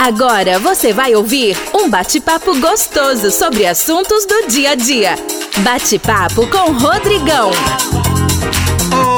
Agora você vai ouvir um bate-papo gostoso sobre assuntos do dia a dia. Bate-papo com Rodrigão.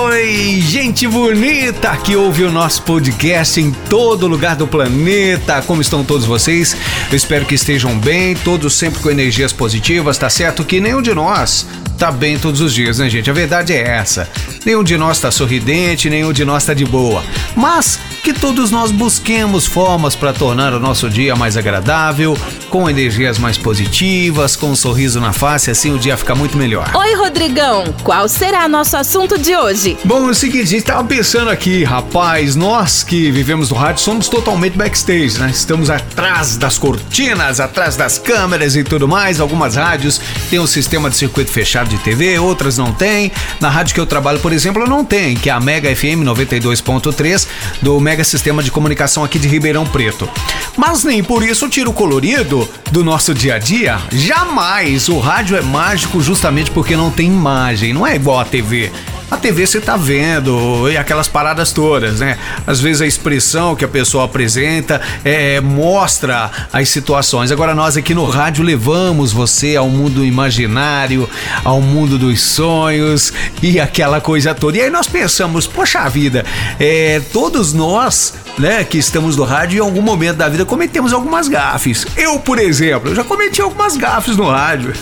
Oi, gente bonita que ouve o nosso podcast em todo lugar do planeta. Como estão todos vocês? Eu espero que estejam bem, todos sempre com energias positivas, tá certo? Que nenhum de nós tá bem todos os dias, né, gente? A verdade é essa. Nenhum de nós tá sorridente, nenhum de nós tá de boa. Mas que todos nós busquemos formas para tornar o nosso dia mais agradável, com energias mais positivas, com um sorriso na face, assim o dia fica muito melhor. Oi, Rodrigão, qual será nosso assunto de hoje? Bom, é o seguinte, a gente tava pensando aqui, rapaz, nós que vivemos no rádio somos totalmente backstage, né? Estamos atrás das cortinas, atrás das câmeras e tudo mais. Algumas rádios têm um sistema de circuito fechado de TV, outras não têm. Na rádio que eu trabalho, por exemplo, não tem, que é a Mega FM 92.3 do Mega mega sistema de comunicação aqui de Ribeirão Preto. Mas nem por isso tira o colorido do nosso dia a dia. Jamais! O rádio é mágico justamente porque não tem imagem, não é igual a TV. A TV você tá vendo e aquelas paradas todas, né? Às vezes a expressão que a pessoa apresenta é, mostra as situações. Agora nós aqui no rádio levamos você ao mundo imaginário, ao mundo dos sonhos e aquela coisa toda. E aí nós pensamos, poxa vida, é, todos nós né, que estamos no rádio, em algum momento da vida cometemos algumas gafes. Eu, por exemplo, eu já cometi algumas gafes no rádio.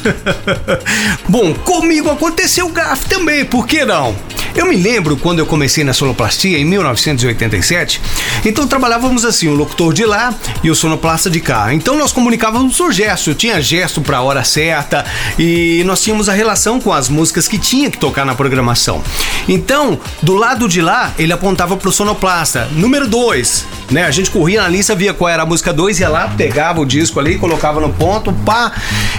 Bom, comigo aconteceu gafe também, por que não? Eu me lembro quando eu comecei na sonoplastia em 1987. Então trabalhávamos assim, o locutor de lá e o sonoplasta de cá. Então nós comunicávamos por gesto, tinha gesto para a hora certa e nós tínhamos a relação com as músicas que tinha que tocar na programação. Então, do lado de lá, ele apontava pro sonoplasta, número 2, né? A gente corria na lista, via qual era a música 2, ia lá, pegava o disco ali, colocava no ponto, pá,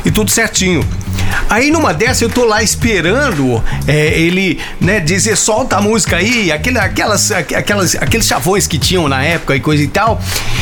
e tudo certinho. Aí numa dessa eu tô lá esperando é, ele, né, dizer solta a música aí, aquele, aquelas, aquelas, aqueles chavões que tinham na época e coisa e tal.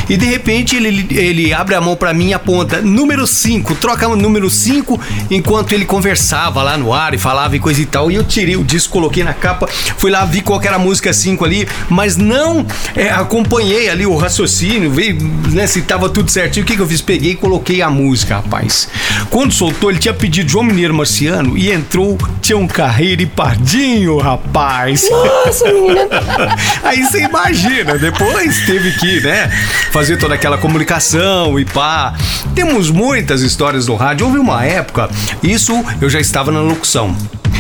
E de repente ele, ele abre a mão para mim e aponta número 5, troca o número 5 enquanto ele conversava lá no ar e falava e coisa e tal. E eu tirei o disco, coloquei na capa, fui lá, vi qual era a música 5 ali, mas não é, acompanhei ali o raciocínio, vi né, se tava tudo certinho. O que, que eu fiz? Peguei e coloquei a música, rapaz. Quando soltou, ele tinha pedido João Mineiro Marciano e entrou Tião Carreiro e Pardinho, rapaz. Nossa, menina. Aí você imagina, depois teve que, né, fazer toda aquela comunicação e pá. Temos muitas histórias no rádio. Houve uma época, isso eu já estava na locução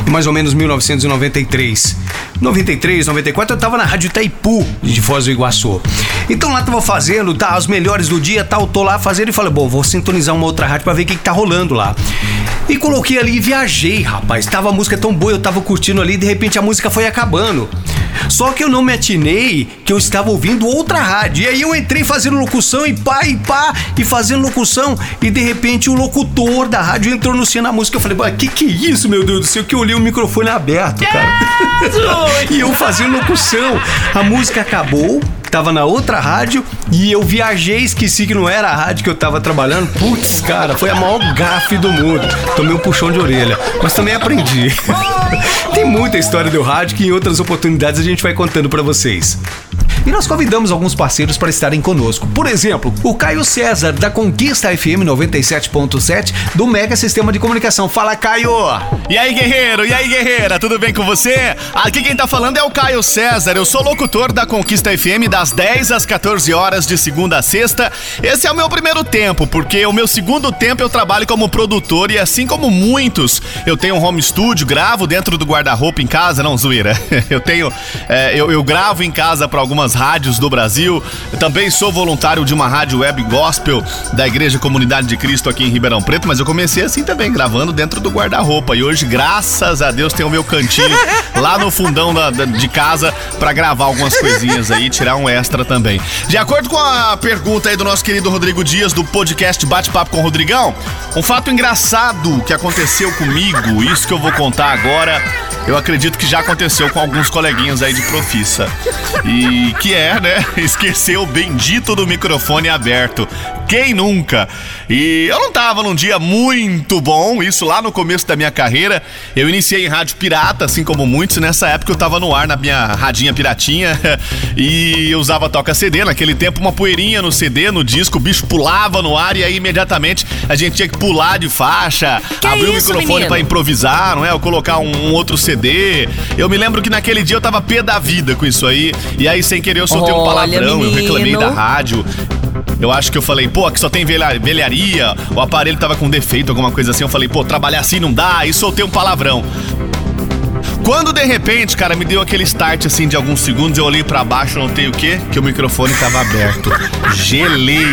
mais ou menos 1993. 93, 94, eu tava na Rádio Itaipu de Foz do Iguaçu. Então lá tava fazendo, tá, as melhores do dia, tal, tô lá fazendo e falei, bom, vou sintonizar uma outra rádio para ver o que, que tá rolando lá. E coloquei ali e viajei, rapaz. Tava a música tão boa, eu tava curtindo ali, de repente a música foi acabando. Só que eu não me atinei que eu estava ouvindo outra rádio. E aí eu entrei fazendo locução e pá e pá e fazendo locução. E de repente o locutor da rádio entrou no cena a música. Eu falei, que que é isso, meu Deus do céu? Que eu olhei o microfone aberto, cara. e eu fazendo locução. A música acabou tava na outra rádio e eu viajei, esqueci que não era a rádio que eu tava trabalhando. Putz, cara, foi a maior gafe do mundo. Tomei um puxão de orelha, mas também aprendi. Tem muita história do rádio que em outras oportunidades a gente vai contando para vocês. E nós convidamos alguns parceiros para estarem conosco. Por exemplo, o Caio César, da Conquista FM 97.7, do Mega Sistema de Comunicação. Fala, Caio! E aí, guerreiro? E aí, guerreira? Tudo bem com você? Aqui quem tá falando é o Caio César. Eu sou locutor da Conquista FM das 10 às 14 horas de segunda a sexta. Esse é o meu primeiro tempo, porque o meu segundo tempo eu trabalho como produtor e assim como muitos, eu tenho um home studio, gravo dentro do guarda-roupa em casa, não zoeira. Eu tenho, é, eu, eu gravo em casa para algumas rádios do Brasil. Eu também sou voluntário de uma rádio web gospel da Igreja Comunidade de Cristo aqui em Ribeirão Preto, mas eu comecei assim também, gravando dentro do guarda-roupa. E hoje, graças a Deus, tenho o meu cantinho lá no fundão da, da, de casa para gravar algumas coisinhas aí, tirar um extra também. De acordo com a pergunta aí do nosso querido Rodrigo Dias do podcast Bate-Papo com o Rodrigão, um fato engraçado que aconteceu comigo, isso que eu vou contar agora eu acredito que já aconteceu com alguns coleguinhas aí de profissa. E que é, né? Esquecer o bendito do microfone aberto. Quem nunca? E eu não tava num dia muito bom, isso lá no começo da minha carreira. Eu iniciei em rádio pirata, assim como muitos. Nessa época eu tava no ar na minha radinha piratinha e eu usava toca CD. Naquele tempo, uma poeirinha no CD, no disco, o bicho pulava no ar e aí imediatamente a gente tinha que pular de faixa, que abrir isso, o microfone para improvisar, não é? Ou colocar um, um, outro CD. Eu me lembro que naquele dia eu tava pé da vida com isso aí. E aí, sem querer, eu soltei Olha, um palavrão, menino. eu reclamei da rádio. Eu acho que eu falei, pô, aqui só tem velharia, o aparelho tava com defeito, alguma coisa assim. Eu falei, pô, trabalhar assim não dá, e soltei um palavrão. Quando de repente, cara, me deu aquele start assim de alguns segundos, eu olhei para baixo, notei o quê? Que o microfone tava aberto. Gelei.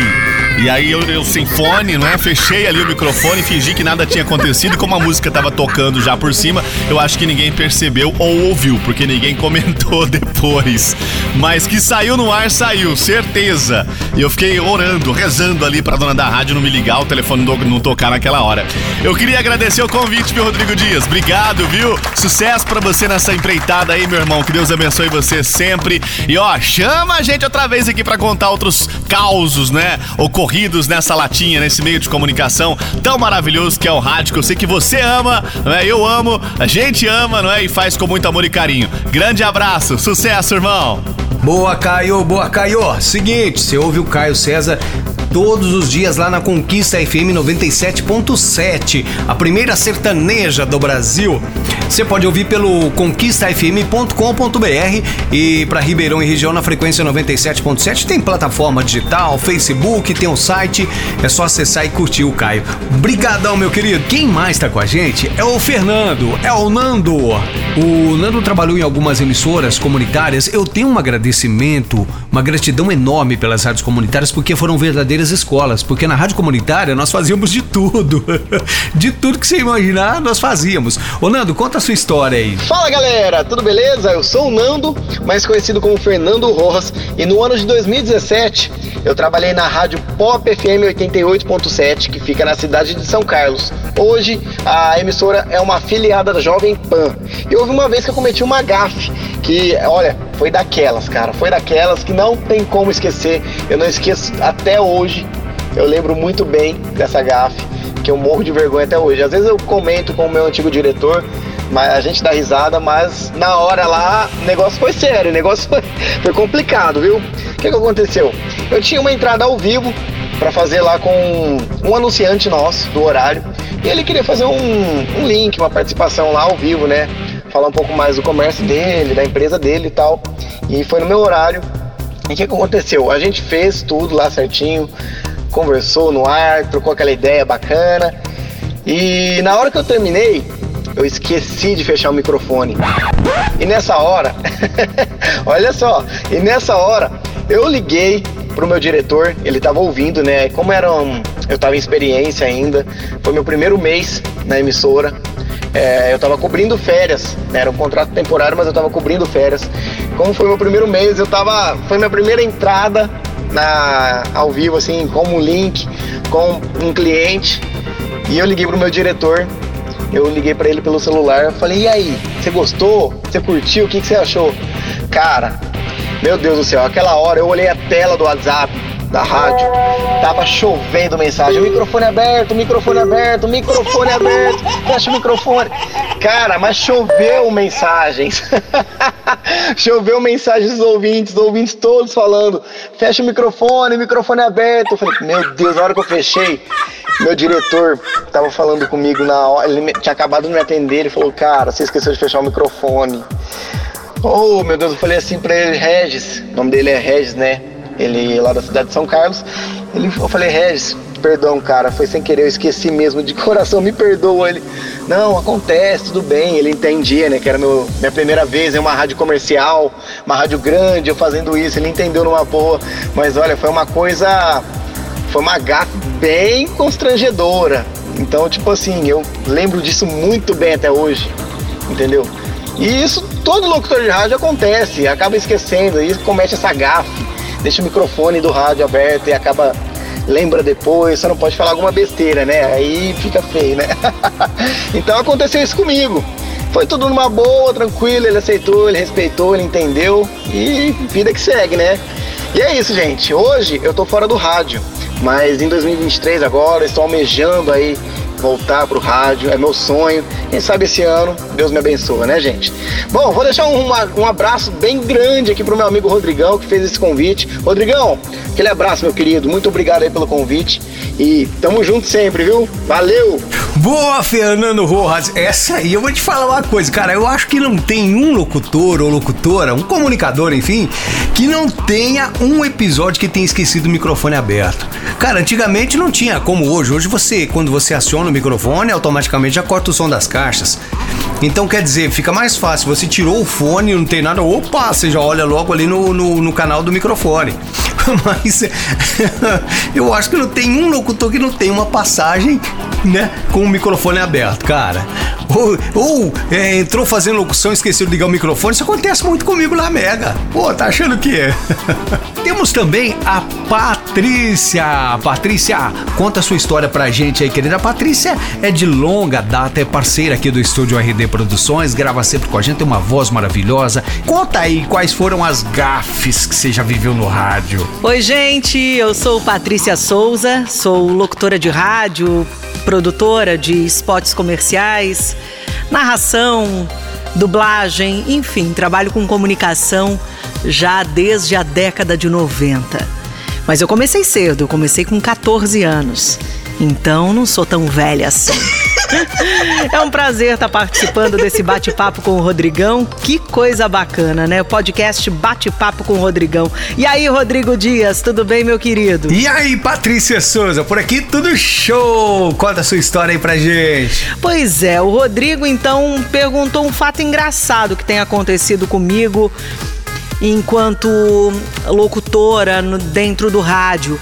E aí eu, eu sem fone, não é? Fechei ali o microfone, fingi que nada tinha acontecido. E como a música tava tocando já por cima, eu acho que ninguém percebeu ou ouviu, porque ninguém comentou depois. Mas que saiu no ar, saiu, certeza. E eu fiquei orando, rezando ali pra dona da rádio não me ligar, o telefone não, tocar naquela hora. Eu queria agradecer o convite, meu Rodrigo Dias. Obrigado, viu? Sucesso para você nessa empreitada aí, meu irmão. Que Deus abençoe você sempre. E ó, chama a gente outra vez aqui para contar outros causos, né? Ocorridos corridos nessa latinha, nesse meio de comunicação tão maravilhoso que é o rádio, que eu sei que você ama, não é? Eu amo, a gente ama, não é? E faz com muito amor e carinho. Grande abraço, sucesso, irmão! Boa, Caio, boa, Caio. Seguinte, você ouve o Caio César todos os dias lá na Conquista FM 97.7, a primeira sertaneja do Brasil. Você pode ouvir pelo conquistafm.com.br e para Ribeirão e região na frequência 97.7 tem plataforma digital, Facebook, tem um site, é só acessar e curtir o Caio. Brigadão, meu querido. Quem mais tá com a gente é o Fernando, é o Nando. O Nando trabalhou em algumas emissoras comunitárias. Eu tenho um agradecimento, uma gratidão enorme pelas rádios comunitárias porque foram verdadeiras escolas, porque na rádio comunitária nós fazíamos de tudo. de tudo que você imaginar, nós fazíamos. Ô Nando, conta a sua história aí. Fala galera, tudo beleza? Eu sou o Nando, mais conhecido como Fernando Rojas, e no ano de 2017 eu trabalhei na rádio Pop FM 88.7, que fica na cidade de São Carlos. Hoje a emissora é uma afiliada da Jovem Pan. E houve uma vez que eu cometi uma gafe, que, olha, foi daquelas, cara, foi daquelas que não tem como esquecer. Eu não esqueço até hoje. Eu lembro muito bem dessa gafe, que eu morro de vergonha até hoje. Às vezes eu comento com o meu antigo diretor, mas a gente dá risada, mas na hora lá o negócio foi sério, o negócio foi, foi complicado, viu? O que, que aconteceu? Eu tinha uma entrada ao vivo para fazer lá com um anunciante nosso do horário e ele queria fazer um, um link, uma participação lá ao vivo, né? Falar um pouco mais do comércio dele, da empresa dele e tal. E foi no meu horário. E o que, aconteceu? A gente fez tudo lá certinho, conversou no ar, trocou aquela ideia bacana. E na hora que eu terminei, eu esqueci de fechar o microfone. E nessa hora, olha só, e nessa hora eu liguei pro meu diretor, ele tava ouvindo, né? Como era um, eu tava em experiência ainda, foi meu primeiro mês na emissora. É, eu tava cobrindo férias, né? era um contrato temporário, mas eu tava cobrindo férias. Como foi meu primeiro mês, eu tava, foi minha primeira entrada na ao vivo assim, como link com um cliente. E eu liguei pro meu diretor eu liguei para ele pelo celular, falei: "E aí, você gostou? Você curtiu? O que você achou?" Cara, meu Deus do céu, aquela hora eu olhei a tela do WhatsApp da rádio, tava chovendo mensagem, microfone aberto, microfone aberto, microfone aberto, fecha o microfone. Cara, mas choveu mensagens. choveu mensagens dos ouvintes, dos ouvintes todos falando, fecha o microfone, microfone aberto. Eu falei, meu Deus, na hora que eu fechei, meu diretor tava falando comigo na hora, ele tinha acabado de me atender, ele falou, cara, você esqueceu de fechar o microfone. Oh, meu Deus, eu falei assim pra ele, Regis, o nome dele é Regis, né? Ele lá da cidade de São Carlos. Ele, eu falei, Regis, perdão, cara, foi sem querer, eu esqueci mesmo, de coração, me perdoa. Ele, não, acontece, tudo bem. Ele entendia, né, que era meu, minha primeira vez em uma rádio comercial, uma rádio grande, eu fazendo isso, ele entendeu numa boa. Mas olha, foi uma coisa, foi uma gata bem constrangedora. Então, tipo assim, eu lembro disso muito bem até hoje, entendeu? E isso todo locutor de rádio acontece, acaba esquecendo, e comete essa gafe deixa o microfone do rádio aberto e acaba lembra depois, você não pode falar alguma besteira, né? Aí fica feio, né? então aconteceu isso comigo. Foi tudo numa boa, tranquilo, ele aceitou, ele respeitou, ele entendeu e vida que segue, né? E é isso, gente. Hoje eu tô fora do rádio, mas em 2023 agora estou almejando aí voltar pro rádio, é meu sonho. Quem sabe esse ano Deus me abençoa, né, gente? Bom, vou deixar um, um abraço bem grande aqui pro meu amigo Rodrigão que fez esse convite. Rodrigão, aquele abraço, meu querido. Muito obrigado aí pelo convite e tamo junto sempre, viu? Valeu! Boa, Fernando Rojas. Essa aí eu vou te falar uma coisa, cara. Eu acho que não tem um locutor ou locutora, um comunicador, enfim, que não tenha um episódio que tenha esquecido o microfone aberto. Cara, antigamente não tinha como hoje. Hoje você, quando você aciona o microfone, automaticamente já corta o som das caixas. Então quer dizer, fica mais fácil. Você tirou o fone, não tem nada, opa, você já olha logo ali no, no, no canal do microfone. Mas eu acho que não tem um locutor que não tem uma passagem, né, com o microfone aberto, cara. Ou, ou é, entrou fazendo locução, esqueceu de ligar o microfone. Isso acontece muito comigo na Mega. Pô, tá achando que é? Temos também a Patrícia. Patrícia, conta a sua história pra gente aí, querida. A Patrícia é de longa data, é parceira aqui do estúdio RD Produções, grava sempre com a gente, tem uma voz maravilhosa. Conta aí quais foram as gafes que você já viveu no rádio. Oi, gente, eu sou Patrícia Souza, sou locutora de rádio, produtora de spots comerciais, narração, dublagem, enfim, trabalho com comunicação já desde a década de 90. Mas eu comecei cedo, eu comecei com 14 anos. Então não sou tão velha assim. é um prazer estar participando desse bate-papo com o Rodrigão. Que coisa bacana, né? O podcast Bate-Papo com o Rodrigão. E aí, Rodrigo Dias, tudo bem, meu querido? E aí, Patrícia Souza, por aqui tudo show! Conta a sua história aí pra gente. Pois é, o Rodrigo então perguntou um fato engraçado que tem acontecido comigo enquanto locutora no, dentro do rádio.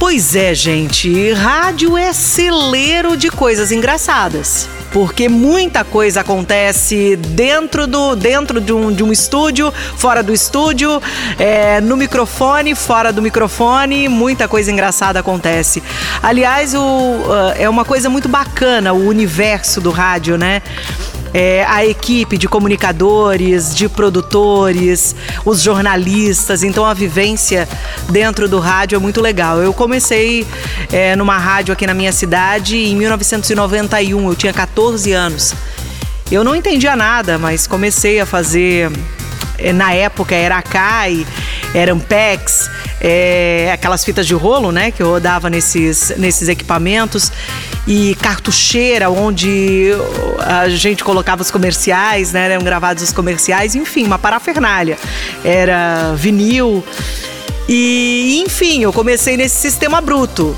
Pois é, gente, rádio é celeiro de coisas engraçadas. Porque muita coisa acontece dentro do dentro de um, de um estúdio, fora do estúdio, é, no microfone, fora do microfone, muita coisa engraçada acontece. Aliás, o, uh, é uma coisa muito bacana o universo do rádio, né? É, a equipe de comunicadores, de produtores, os jornalistas. Então a vivência dentro do rádio é muito legal. Eu comecei é, numa rádio aqui na minha cidade em 1991, eu tinha 14 anos. Eu não entendia nada, mas comecei a fazer. É, na época era a CAI, era Ampex, é, aquelas fitas de rolo, né, que eu rodava nesses, nesses equipamentos e cartucheira, onde a gente colocava os comerciais, né? Eram gravados os comerciais, enfim, uma parafernália. Era vinil. E, enfim, eu comecei nesse sistema bruto.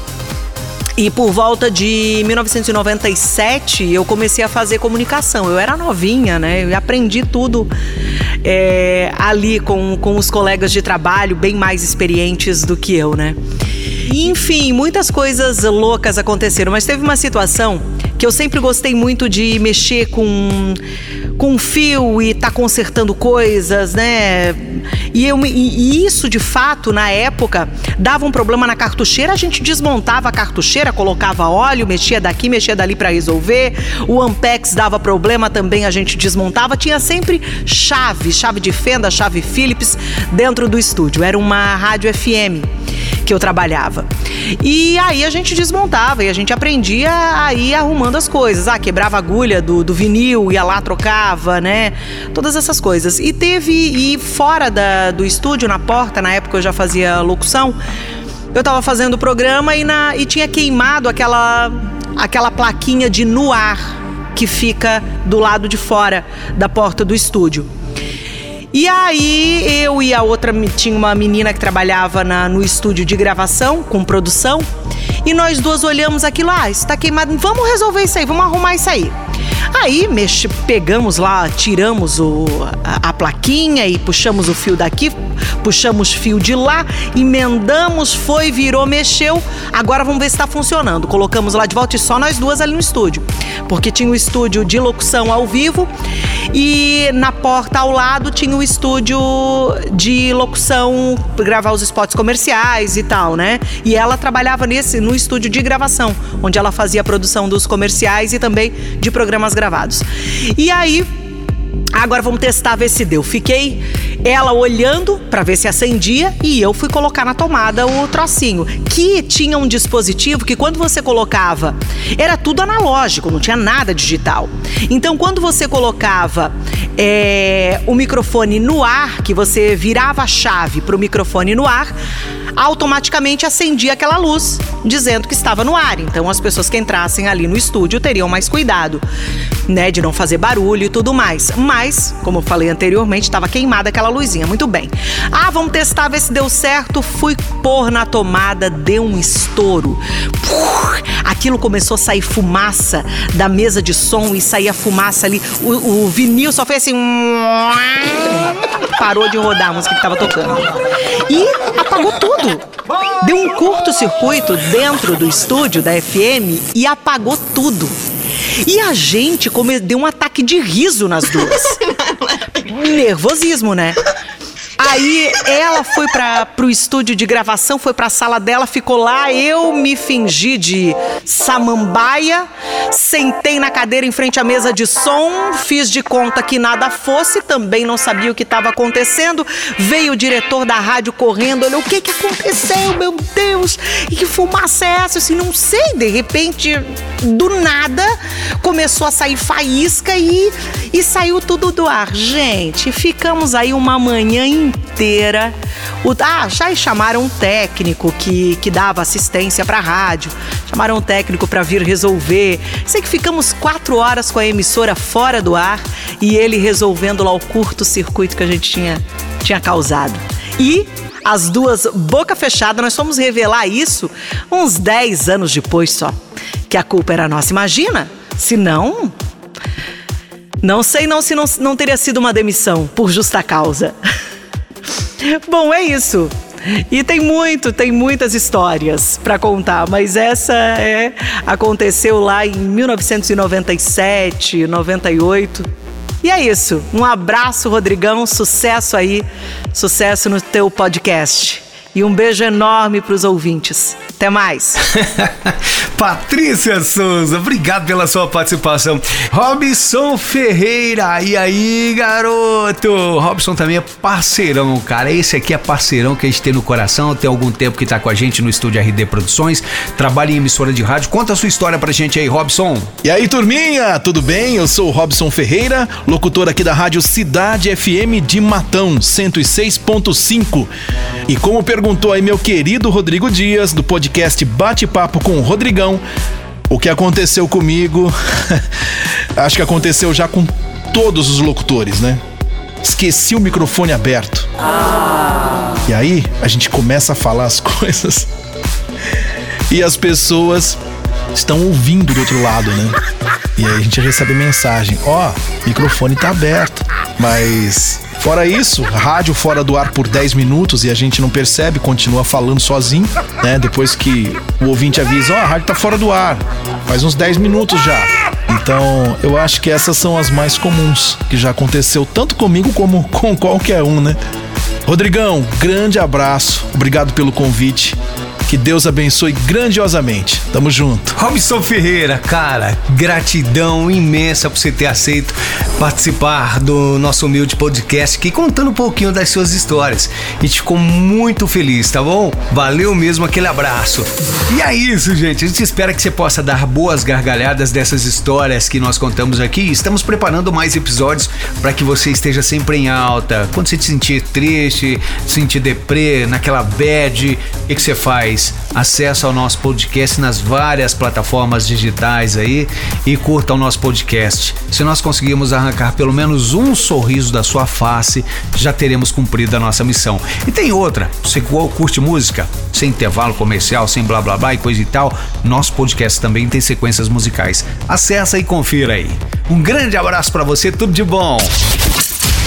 E por volta de 1997 eu comecei a fazer comunicação. Eu era novinha, né? Eu aprendi tudo é, ali com, com os colegas de trabalho bem mais experientes do que eu, né? Enfim, muitas coisas loucas aconteceram, mas teve uma situação que eu sempre gostei muito de mexer com com fio e tá consertando coisas, né? E, eu, e, isso, de fato, na época, dava um problema na cartucheira, a gente desmontava a cartucheira, colocava óleo, mexia daqui, mexia dali para resolver. O Ampex dava problema também, a gente desmontava. Tinha sempre chave, chave de fenda, chave Philips dentro do estúdio. Era uma rádio FM que eu trabalhava. E aí a gente desmontava e a gente aprendia a ir arrumando as coisas. Ah, quebrava a agulha do, do vinil, ia lá, trocava, né? Todas essas coisas. E teve, e fora da, do estúdio, na porta, na época eu já fazia locução, eu tava fazendo o programa e, na, e tinha queimado aquela, aquela plaquinha de no ar que fica do lado de fora da porta do estúdio. E aí eu e a outra tinha uma menina que trabalhava na, no estúdio de gravação com produção e nós duas olhamos aquilo, ah, está queimado, vamos resolver isso aí, vamos arrumar isso aí. Aí mexe, pegamos lá, tiramos o, a, a, plaquinha e puxamos o fio daqui, puxamos fio de lá, emendamos, foi, virou, mexeu. Agora vamos ver se está funcionando. Colocamos lá de volta e só nós duas ali no estúdio. Porque tinha o estúdio de locução ao vivo e na porta ao lado tinha o estúdio de locução, gravar os spots comerciais e tal, né? E ela trabalhava nesse no estúdio de gravação, onde ela fazia a produção dos comerciais e também de programas programas gravados. E aí Agora vamos testar, ver se deu. Fiquei ela olhando para ver se acendia e eu fui colocar na tomada o trocinho, que tinha um dispositivo que quando você colocava, era tudo analógico, não tinha nada digital. Então quando você colocava é, o microfone no ar, que você virava a chave para o microfone no ar, automaticamente acendia aquela luz dizendo que estava no ar. Então as pessoas que entrassem ali no estúdio teriam mais cuidado, né, de não fazer barulho e tudo mais. Mas, como eu falei anteriormente, estava queimada aquela luzinha. Muito bem. Ah, vamos testar ver se deu certo. Fui pôr na tomada, deu um estouro. aquilo começou a sair fumaça da mesa de som e saía fumaça ali. O, o vinil só fez assim. Parou de rodar a música que estava tocando. E apagou tudo. Deu um curto-circuito dentro do estúdio da FM e apagou tudo. E a gente deu um ataque de riso nas duas. Nervosismo, né? Aí ela foi para pro estúdio de gravação, foi para a sala dela, ficou lá. Eu me fingi de samambaia, sentei na cadeira em frente à mesa de som, fiz de conta que nada fosse, também não sabia o que estava acontecendo. Veio o diretor da rádio correndo, olhou: o que que aconteceu, meu Deus? E que fumaça é essa? Assim, não sei. De repente, do nada, começou a sair faísca e, e saiu tudo do ar. Gente, ficamos aí uma manhã inteira inteira. O, ah, já chamaram um técnico que, que dava assistência para a rádio. Chamaram um técnico para vir resolver. Sei que ficamos quatro horas com a emissora fora do ar e ele resolvendo lá o curto-circuito que a gente tinha, tinha causado. E as duas boca fechada, nós fomos revelar isso uns 10 anos depois só. Que a culpa era nossa. Imagina? Se não. Não sei não se não, não teria sido uma demissão por justa causa. Bom, é isso. E tem muito, tem muitas histórias para contar, mas essa é aconteceu lá em 1997, 98. E é isso. Um abraço, Rodrigão, sucesso aí, sucesso no teu podcast. E um beijo enorme para os ouvintes. Até mais. Patrícia Souza, obrigado pela sua participação. Robson Ferreira, e aí, garoto? Robson também é parceirão, cara. Esse aqui é parceirão que a gente tem no coração. Tem algum tempo que tá com a gente no estúdio RD Produções, trabalha em emissora de rádio. Conta a sua história pra gente aí, Robson. E aí, turminha, tudo bem? Eu sou o Robson Ferreira, locutor aqui da Rádio Cidade FM de Matão, 106.5. E como perguntou aí meu querido Rodrigo Dias, do podcast podcast Bate-Papo com o Rodrigão. O que aconteceu comigo, acho que aconteceu já com todos os locutores, né? Esqueci o microfone aberto. Ah. E aí a gente começa a falar as coisas e as pessoas estão ouvindo do outro lado, né? E aí a gente recebe mensagem: ó, oh, microfone tá aberto, mas Fora isso, rádio fora do ar por 10 minutos e a gente não percebe, continua falando sozinho, né? Depois que o ouvinte avisa, ó, oh, a rádio tá fora do ar. Faz uns 10 minutos já. Então, eu acho que essas são as mais comuns, que já aconteceu tanto comigo como com qualquer um, né? Rodrigão, grande abraço. Obrigado pelo convite. Que Deus abençoe grandiosamente. Tamo junto. Robson Ferreira, cara, gratidão imensa por você ter aceito participar do nosso humilde podcast aqui, contando um pouquinho das suas histórias. A gente ficou muito feliz, tá bom? Valeu mesmo aquele abraço. E é isso, gente. A gente espera que você possa dar boas gargalhadas dessas histórias que nós contamos aqui. Estamos preparando mais episódios para que você esteja sempre em alta. Quando você se sentir triste, sentir deprê, naquela bad, o que, que você faz? Acesso ao nosso podcast nas várias plataformas digitais aí e curta o nosso podcast. Se nós conseguirmos arrancar pelo menos um sorriso da sua face, já teremos cumprido a nossa missão. E tem outra, você curte música, sem intervalo comercial, sem blá blá blá e coisa e tal, nosso podcast também tem sequências musicais. Acesse e confira aí. Um grande abraço para você, tudo de bom.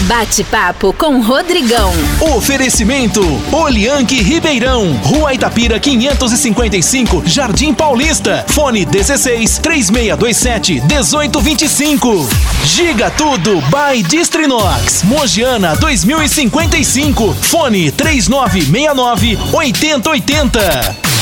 Bate-papo com Rodrigão. Oferecimento: Olianque Ribeirão, Rua Itapira 555, Jardim Paulista. Fone 16 3627 1825. Giga Tudo by Distrinox, Mogiana 2055. Fone 3969 8080.